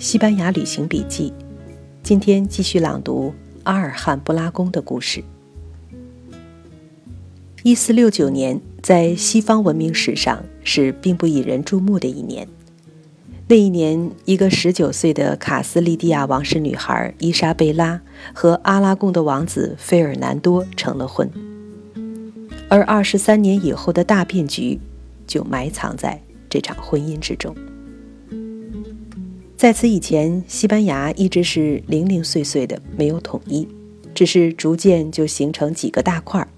西班牙旅行笔记，今天继续朗读阿尔汉布拉宫的故事。一四六九年，在西方文明史上是并不引人注目的一年。那一年，一个十九岁的卡斯利蒂亚王室女孩伊莎贝拉和阿拉贡的王子费尔南多成了婚，而二十三年以后的大变局就埋藏在这场婚姻之中。在此以前，西班牙一直是零零碎碎的，没有统一，只是逐渐就形成几个大块儿。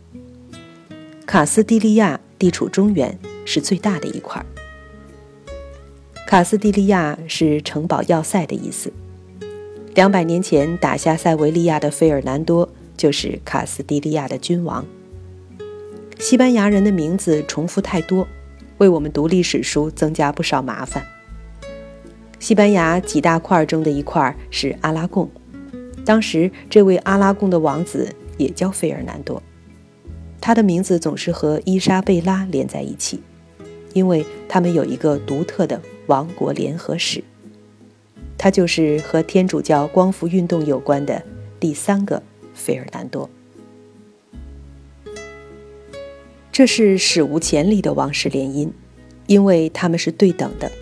卡斯蒂利亚地处中原，是最大的一块儿。卡斯蒂利亚是城堡要塞的意思。两百年前打下塞维利亚的费尔南多就是卡斯蒂利亚的君王。西班牙人的名字重复太多，为我们读历史书增加不少麻烦。西班牙几大块中的一块是阿拉贡，当时这位阿拉贡的王子也叫费尔南多，他的名字总是和伊莎贝拉连在一起，因为他们有一个独特的王国联合史。他就是和天主教光复运动有关的第三个费尔南多。这是史无前例的王室联姻，因为他们是对等的。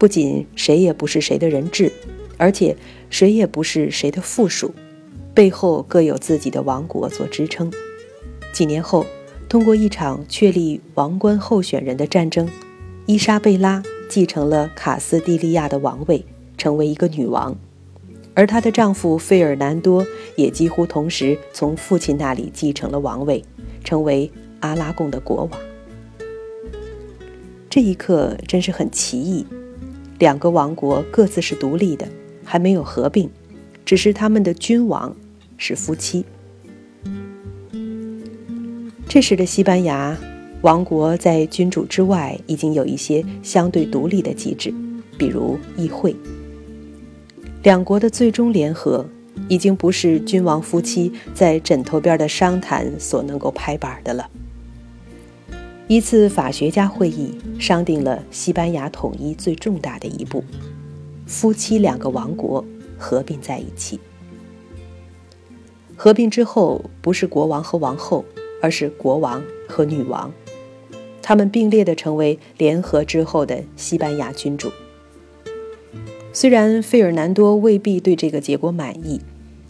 不仅谁也不是谁的人质，而且谁也不是谁的附属，背后各有自己的王国做支撑。几年后，通过一场确立王冠候选人的战争，伊莎贝拉继承了卡斯蒂利亚的王位，成为一个女王，而她的丈夫费尔南多也几乎同时从父亲那里继承了王位，成为阿拉贡的国王。这一刻真是很奇异。两个王国各自是独立的，还没有合并，只是他们的君王是夫妻。这时的西班牙王国在君主之外已经有一些相对独立的机制，比如议会。两国的最终联合已经不是君王夫妻在枕头边的商谈所能够拍板的了。一次法学家会议商定了西班牙统一最重大的一步：夫妻两个王国合并在一起。合并之后，不是国王和王后，而是国王和女王，他们并列的成为联合之后的西班牙君主。虽然费尔南多未必对这个结果满意，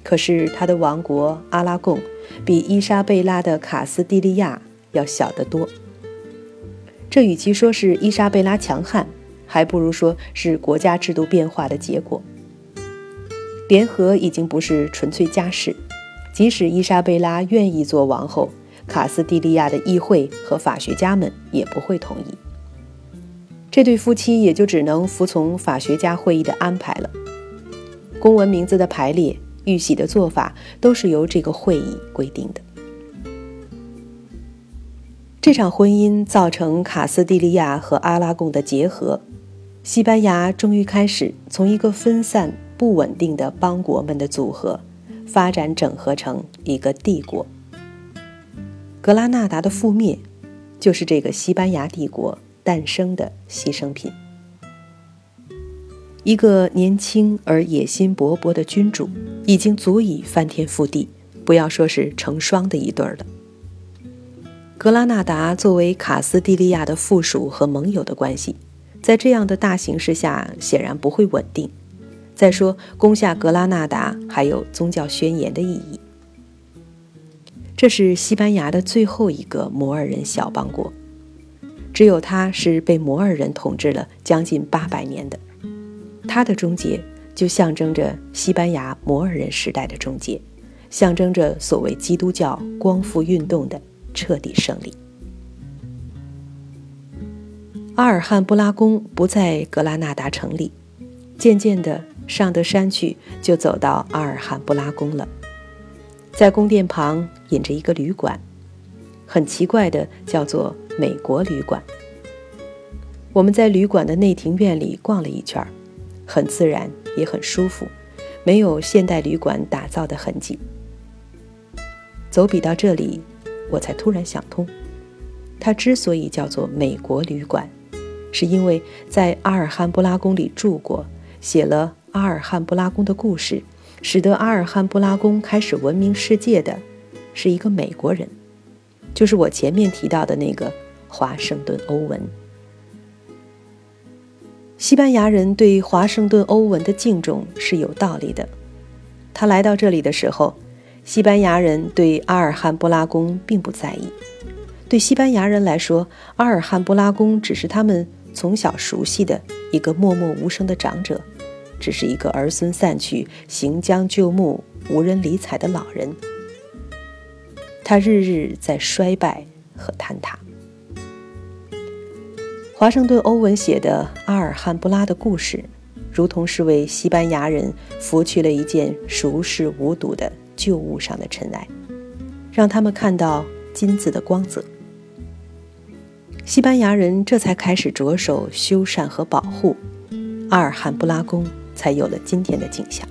可是他的王国阿拉贡比伊莎贝拉的卡斯蒂利亚要小得多。这与其说是伊莎贝拉强悍，还不如说是国家制度变化的结果。联合已经不是纯粹家事，即使伊莎贝拉愿意做王后，卡斯蒂利亚的议会和法学家们也不会同意。这对夫妻也就只能服从法学家会议的安排了。公文名字的排列、玉玺的做法，都是由这个会议规定的。这场婚姻造成卡斯蒂利亚和阿拉贡的结合，西班牙终于开始从一个分散不稳定的邦国们的组合，发展整合成一个帝国。格拉纳达的覆灭，就是这个西班牙帝国诞生的牺牲品。一个年轻而野心勃勃的君主，已经足以翻天覆地，不要说是成双的一对儿了。格拉纳达作为卡斯蒂利亚的附属和盟友的关系，在这样的大形势下显然不会稳定。再说，攻下格拉纳达还有宗教宣言的意义。这是西班牙的最后一个摩尔人小邦国，只有它是被摩尔人统治了将近八百年的。它的终结就象征着西班牙摩尔人时代的终结，象征着所谓基督教光复运动的。彻底胜利。阿尔汉布拉宫不在格拉纳达城里，渐渐的上得山去，就走到阿尔汉布拉宫了。在宫殿旁引着一个旅馆，很奇怪的叫做美国旅馆。我们在旅馆的内庭院里逛了一圈，很自然也很舒服，没有现代旅馆打造的痕迹。走笔到这里。我才突然想通，它之所以叫做美国旅馆，是因为在阿尔汉布拉宫里住过、写了《阿尔汉布拉宫的故事，使得阿尔汉布拉宫开始闻名世界的，是一个美国人，就是我前面提到的那个华盛顿·欧文。西班牙人对华盛顿·欧文的敬重是有道理的。他来到这里的时候，西班牙人对阿尔汉布拉宫并不在意。对西班牙人来说，阿尔汉布拉宫只是他们从小熟悉的一个默默无声的长者，只是一个儿孙散去、行将就木、无人理睬的老人。他日日在衰败和坍塌。华盛顿·欧文写的阿尔汉布拉的故事，如同是为西班牙人拂去了一件熟视无睹的旧物上的尘埃，让他们看到金子的光泽。西班牙人这才开始着手修缮和保护阿尔汉布拉宫，才有了今天的景象。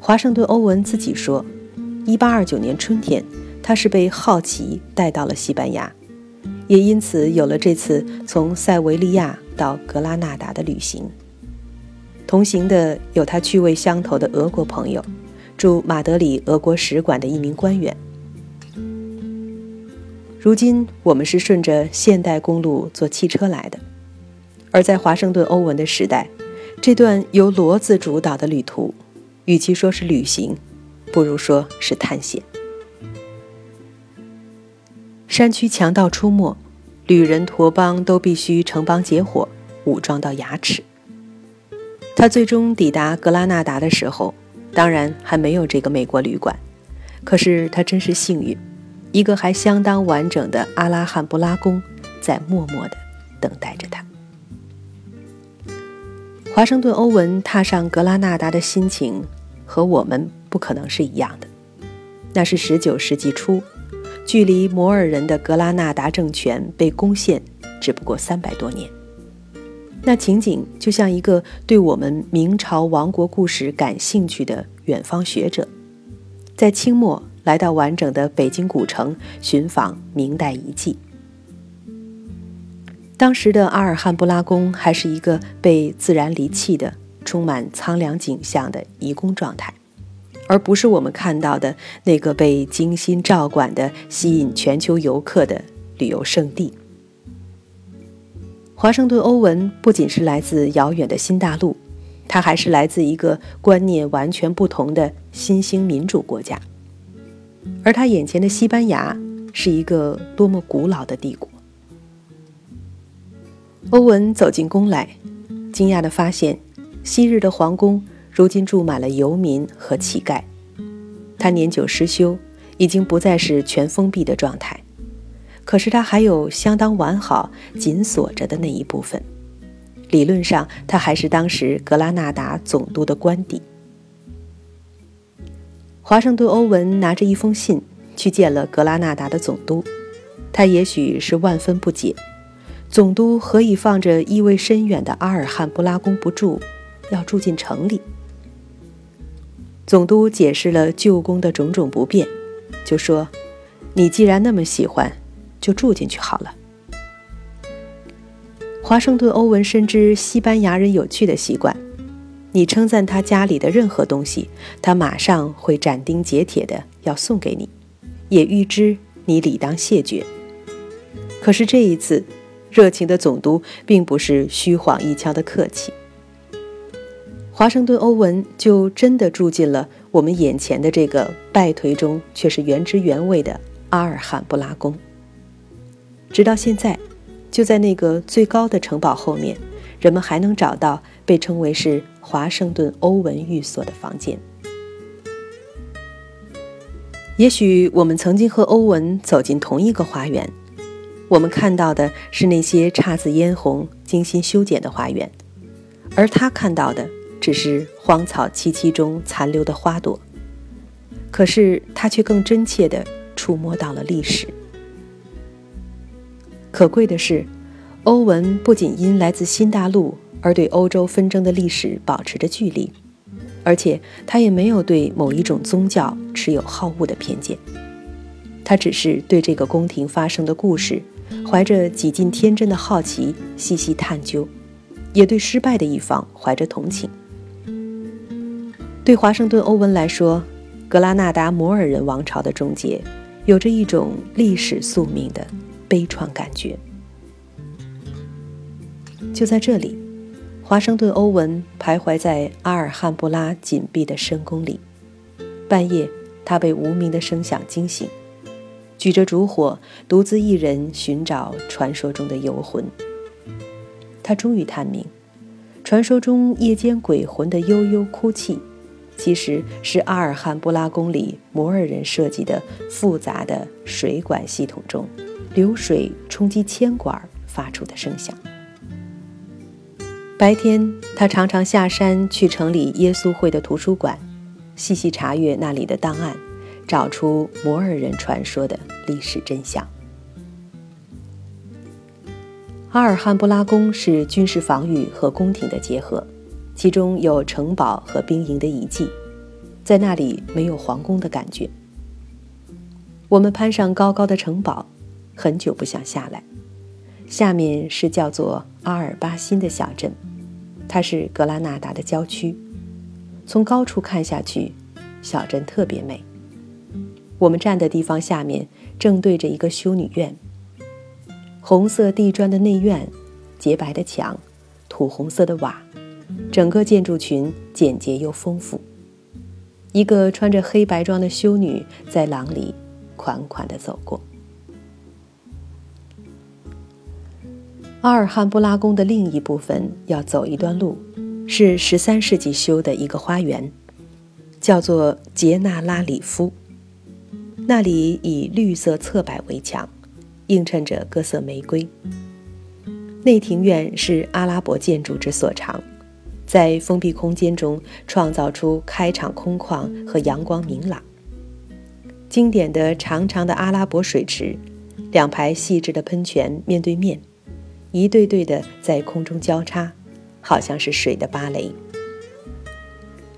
华盛顿·欧文自己说，1829年春天，他是被好奇带到了西班牙。也因此有了这次从塞维利亚到格拉纳达的旅行。同行的有他趣味相投的俄国朋友，驻马德里俄国使馆的一名官员。如今我们是顺着现代公路坐汽车来的，而在华盛顿欧文的时代，这段由骡子主导的旅途，与其说是旅行，不如说是探险。山区强盗出没，旅人驼帮都必须成帮结伙，武装到牙齿。他最终抵达格拉纳达的时候，当然还没有这个美国旅馆。可是他真是幸运，一个还相当完整的阿拉汉布拉宫在默默地等待着他。华盛顿·欧文踏上格拉纳达的心情和我们不可能是一样的。那是19世纪初。距离摩尔人的格拉纳达政权被攻陷，只不过三百多年。那情景就像一个对我们明朝亡国故事感兴趣的远方学者，在清末来到完整的北京古城寻访明代遗迹。当时的阿尔汉布拉宫还是一个被自然离弃的、充满苍凉景象的遗宫状态。而不是我们看到的那个被精心照管的、吸引全球游客的旅游胜地。华盛顿·欧文不仅是来自遥远的新大陆，他还是来自一个观念完全不同的新兴民主国家。而他眼前的西班牙是一个多么古老的帝国！欧文走进宫来，惊讶地发现，昔日的皇宫。如今住满了游民和乞丐，他年久失修，已经不再是全封闭的状态。可是他还有相当完好、紧锁着的那一部分。理论上，他还是当时格拉纳达总督的官邸。华盛顿·欧文拿着一封信去见了格拉纳达的总督，他也许是万分不解：总督何以放着意味深远的阿尔汉布拉宫不住，要住进城里？总督解释了旧宫的种种不便，就说：“你既然那么喜欢，就住进去好了。”华盛顿·欧文深知西班牙人有趣的习惯：你称赞他家里的任何东西，他马上会斩钉截铁的要送给你，也预知你理当谢绝。可是这一次，热情的总督并不是虚晃一枪的客气。华盛顿·欧文就真的住进了我们眼前的这个败颓中却是原汁原味的阿尔罕布拉宫。直到现在，就在那个最高的城堡后面，人们还能找到被称为是华盛顿·欧文寓所的房间。也许我们曾经和欧文走进同一个花园，我们看到的是那些姹紫嫣红、精心修剪的花园，而他看到的。只是荒草萋萋中残留的花朵，可是他却更真切地触摸到了历史。可贵的是，欧文不仅因来自新大陆而对欧洲纷争的历史保持着距离，而且他也没有对某一种宗教持有好恶的偏见。他只是对这个宫廷发生的故事，怀着几近天真的好奇细细探究。也对失败的一方怀着同情。对华盛顿·欧文来说，格拉纳达摩尔人王朝的终结，有着一种历史宿命的悲怆感觉。就在这里，华盛顿·欧文徘徊在阿尔汉布拉紧闭的深宫里。半夜，他被无名的声响惊醒，举着烛火，独自一人寻找传说中的游魂。他终于探明，传说中夜间鬼魂的悠悠哭泣，其实是阿尔汉布拉宫里摩尔人设计的复杂的水管系统中，流水冲击铅管发出的声响。白天，他常常下山去城里耶稣会的图书馆，细细查阅那里的档案，找出摩尔人传说的历史真相。阿尔汉布拉宫是军事防御和宫廷的结合，其中有城堡和兵营的遗迹，在那里没有皇宫的感觉。我们攀上高高的城堡，很久不想下来。下面是叫做阿尔巴辛的小镇。它是格拉纳达的郊区，从高处看下去，小镇特别美。我们站的地方下面正对着一个修女院，红色地砖的内院，洁白的墙，土红色的瓦，整个建筑群简洁又丰富。一个穿着黑白装的修女在廊里款款地走过。阿尔汉布拉宫的另一部分要走一段路，是十三世纪修的一个花园，叫做杰纳拉里夫。那里以绿色侧柏围墙，映衬着各色玫瑰。内庭院是阿拉伯建筑之所长，在封闭空间中创造出开敞空旷和阳光明朗。经典的长长的阿拉伯水池，两排细致的喷泉面对面。一对对的在空中交叉，好像是水的芭蕾。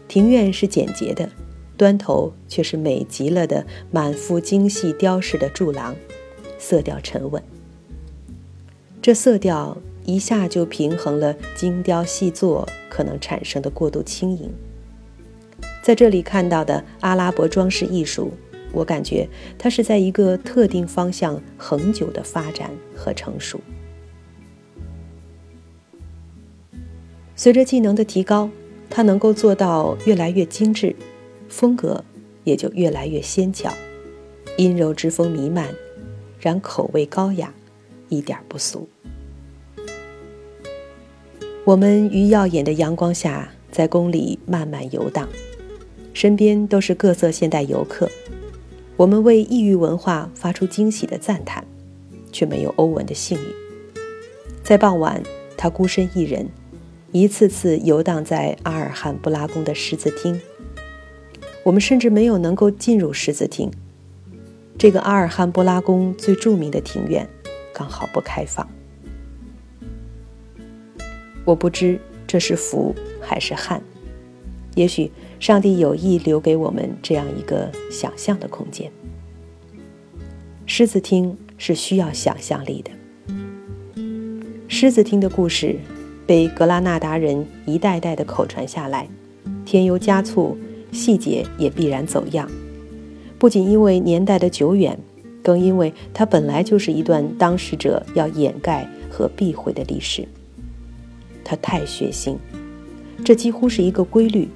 庭院是简洁的，端头却是美极了的满幅精细雕饰的柱廊，色调沉稳。这色调一下就平衡了精雕细作可能产生的过度轻盈。在这里看到的阿拉伯装饰艺术，我感觉它是在一个特定方向恒久的发展和成熟。随着技能的提高，它能够做到越来越精致，风格也就越来越纤巧，阴柔之风弥漫，然口味高雅，一点不俗。我们于耀眼的阳光下，在宫里慢慢游荡，身边都是各色现代游客。我们为异域文化发出惊喜的赞叹，却没有欧文的幸运。在傍晚，他孤身一人。一次次游荡在阿尔汉布拉宫的狮子厅，我们甚至没有能够进入狮子厅。这个阿尔汉布拉宫最著名的庭院刚好不开放。我不知这是福还是憾，也许上帝有意留给我们这样一个想象的空间。狮子厅是需要想象力的。狮子厅的故事。被格拉纳达人一代代的口传下来，添油加醋，细节也必然走样。不仅因为年代的久远，更因为它本来就是一段当事者要掩盖和避讳的历史。它太血腥，这几乎是一个规律。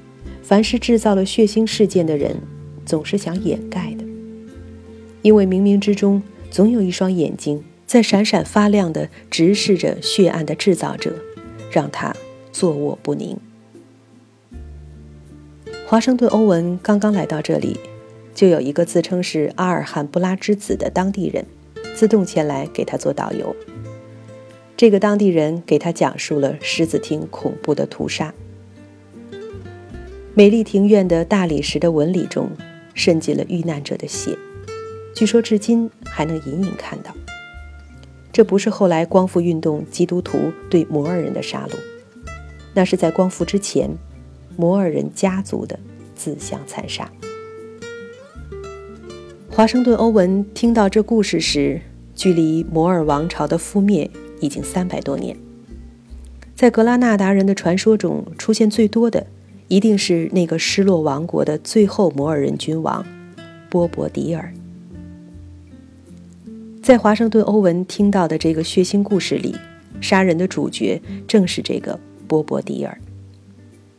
凡是制造了血腥事件的人，总是想掩盖的，因为冥冥之中总有一双眼睛在闪闪发亮的直视着血案的制造者。让他坐卧不宁。华盛顿·欧文刚刚来到这里，就有一个自称是阿尔汉布拉之子的当地人，自动前来给他做导游。这个当地人给他讲述了狮子厅恐怖的屠杀。美丽庭院的大理石的纹理中渗进了遇难者的血，据说至今还能隐隐看到。这不是后来光复运动基督徒对摩尔人的杀戮，那是在光复之前，摩尔人家族的自相残杀。华盛顿·欧文听到这故事时，距离摩尔王朝的覆灭已经三百多年。在格拉纳达人的传说中出现最多的，一定是那个失落王国的最后摩尔人君王波伯迪尔。在华盛顿·欧文听到的这个血腥故事里，杀人的主角正是这个波伯迪尔。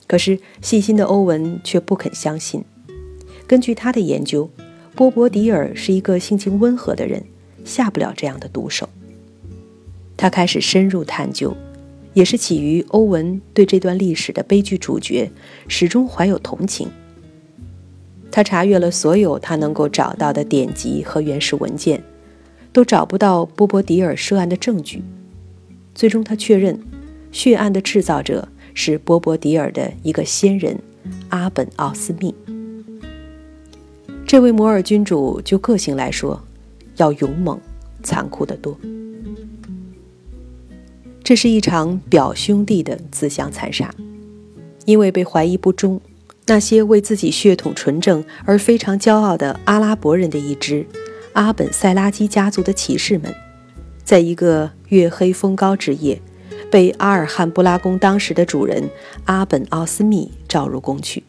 可是细心的欧文却不肯相信。根据他的研究，波伯迪尔是一个性情温和的人，下不了这样的毒手。他开始深入探究，也是起于欧文对这段历史的悲剧主角始终怀有同情。他查阅了所有他能够找到的典籍和原始文件，都找不到波伯迪尔涉案的证据。最终，他确认血案的制造者是波伯迪尔的一个先人阿本奥斯密。这位摩尔君主就个性来说，要勇猛、残酷得多。这是一场表兄弟的自相残杀，因为被怀疑不忠，那些为自己血统纯正而非常骄傲的阿拉伯人的一支阿本塞拉基家族的骑士们，在一个月黑风高之夜，被阿尔汉布拉宫当时的主人阿本奥斯密召入宫去。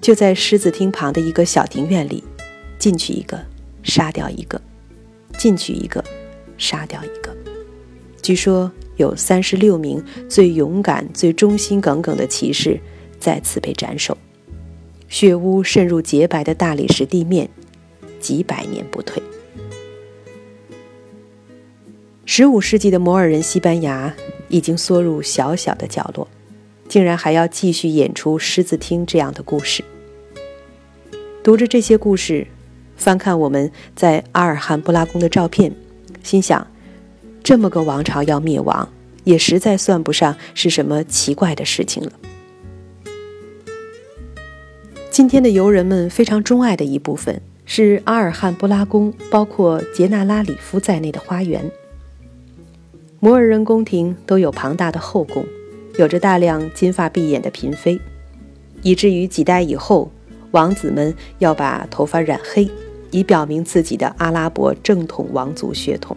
就在狮子厅旁的一个小庭院里，进去一个，杀掉一个；进去一个，杀掉一个。据说有三十六名最勇敢、最忠心耿耿的骑士在此被斩首，血污渗入洁白的大理石地面，几百年不退。十五世纪的摩尔人西班牙已经缩入小小的角落。竟然还要继续演出狮子厅这样的故事。读着这些故事，翻看我们在阿尔汉布拉宫的照片，心想：这么个王朝要灭亡，也实在算不上是什么奇怪的事情了。今天的游人们非常钟爱的一部分是阿尔汉布拉宫，包括杰纳拉里夫在内的花园。摩尔人宫廷都有庞大的后宫。有着大量金发碧眼的嫔妃，以至于几代以后，王子们要把头发染黑，以表明自己的阿拉伯正统王族血统。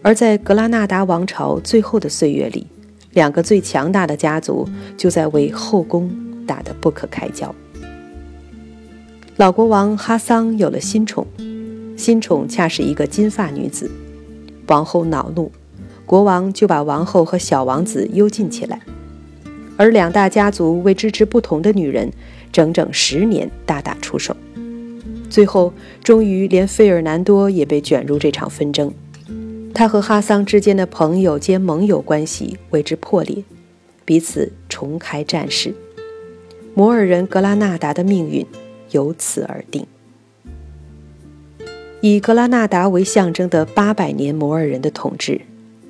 而在格拉纳达王朝最后的岁月里，两个最强大的家族就在为后宫打得不可开交。老国王哈桑有了新宠，新宠恰是一个金发女子，王后恼怒。国王就把王后和小王子幽禁起来，而两大家族为支持不同的女人，整整十年大打出手，最后终于连费尔南多也被卷入这场纷争，他和哈桑之间的朋友兼盟友关系为之破裂，彼此重开战事，摩尔人格拉纳达的命运由此而定。以格拉纳达为象征的八百年摩尔人的统治。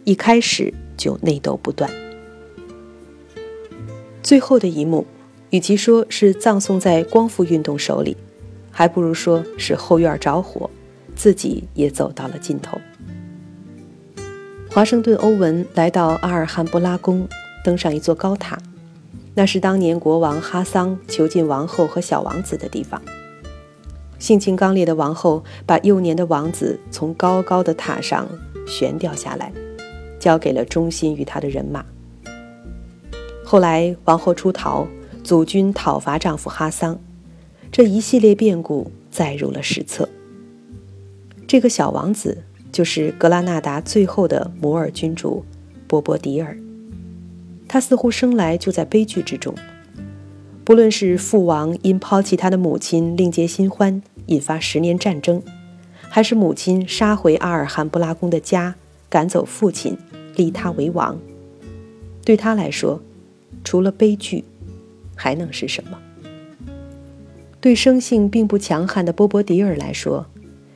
一开始就内斗不断，最后的一幕，与其说是葬送在光复运动手里，还不如说是后院着火，自己也走到了尽头。华盛顿·欧文来到阿尔汉布拉宫，登上一座高塔，那是当年国王哈桑囚禁王后和小王子的地方。性情刚烈的王后把幼年的王子从高高的塔上悬吊下来。交给了忠心于他的人马。后来王后出逃，祖军讨伐丈夫哈桑，这一系列变故载入了史册。这个小王子就是格拉纳达最后的摩尔君主波波迪尔。他似乎生来就在悲剧之中，不论是父王因抛弃他的母亲另结新欢，引发十年战争，还是母亲杀回阿尔汉布拉宫的家。赶走父亲，立他为王。对他来说，除了悲剧，还能是什么？对生性并不强悍的波波迪尔来说，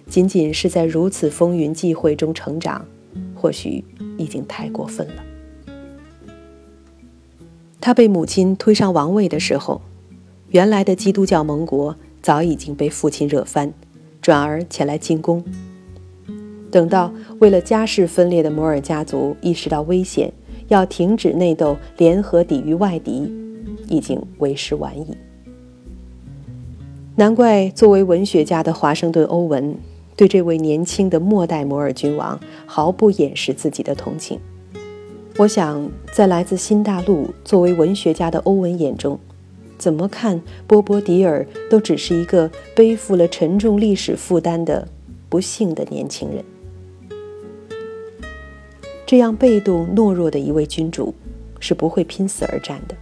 仅仅是在如此风云际会中成长，或许已经太过分了。他被母亲推上王位的时候，原来的基督教盟国早已经被父亲惹翻，转而前来进攻。等到为了家世分裂的摩尔家族意识到危险，要停止内斗，联合抵御外敌，已经为时晚矣。难怪作为文学家的华盛顿·欧文对这位年轻的末代摩尔君王毫不掩饰自己的同情。我想，在来自新大陆作为文学家的欧文眼中，怎么看波波迪尔都只是一个背负了沉重历史负担的不幸的年轻人。这样被动懦弱的一位君主，是不会拼死而战的。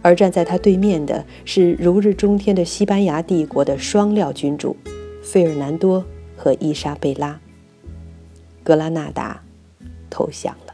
而站在他对面的是如日中天的西班牙帝国的双料君主，费尔南多和伊莎贝拉。格拉纳达投降了。